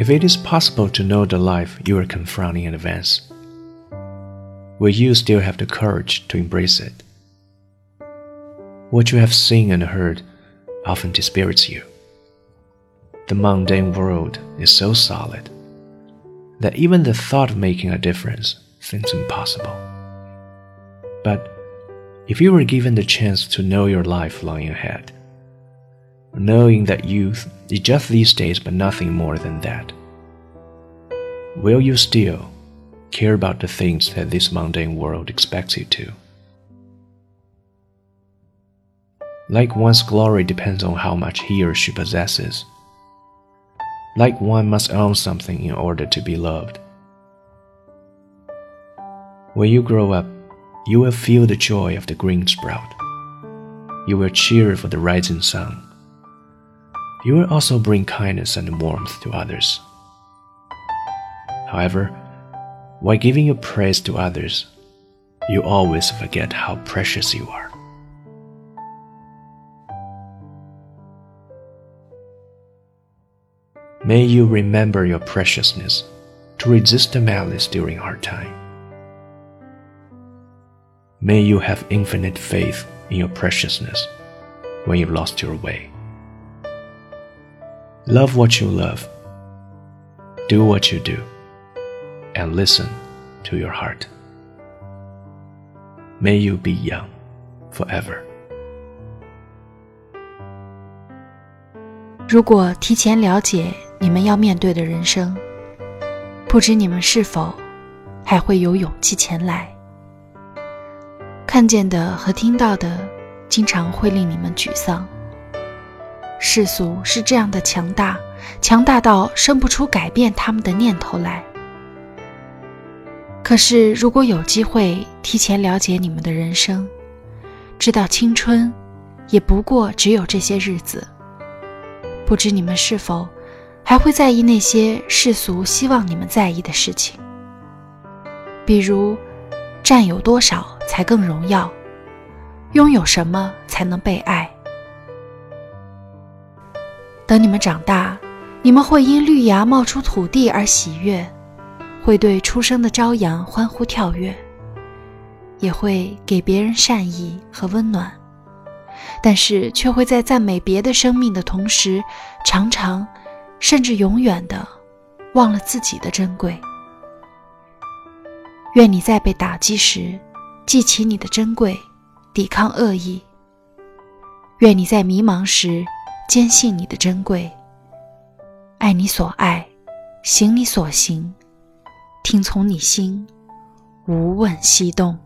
If it is possible to know the life you are confronting in advance, will you still have the courage to embrace it? What you have seen and heard often dispirits you. The mundane world is so solid that even the thought of making a difference seems impossible. But if you were given the chance to know your life lying ahead, knowing that youth is just these days but nothing more than that. Will you still care about the things that this mundane world expects you to? Like one's glory depends on how much he or she possesses. Like one must own something in order to be loved. When you grow up, you will feel the joy of the green sprout. You will cheer for the rising sun you will also bring kindness and warmth to others. However, while giving your praise to others, you always forget how precious you are. May you remember your preciousness to resist the malice during hard time. May you have infinite faith in your preciousness when you lost your way. Love what you love, do what you do, and listen to your heart. May you be young forever. 如果提前了解你们要面对的人生，不知你们是否还会有勇气前来？看见的和听到的，经常会令你们沮丧。世俗是这样的强大，强大到生不出改变他们的念头来。可是，如果有机会提前了解你们的人生，知道青春也不过只有这些日子，不知你们是否还会在意那些世俗希望你们在意的事情，比如占有多少才更荣耀，拥有什么才能被爱。等你们长大，你们会因绿芽冒出土地而喜悦，会对出生的朝阳欢呼跳跃，也会给别人善意和温暖，但是却会在赞美别的生命的同时，常常，甚至永远的忘了自己的珍贵。愿你在被打击时，记起你的珍贵，抵抗恶意。愿你在迷茫时。坚信你的珍贵，爱你所爱，行你所行，听从你心，无问西东。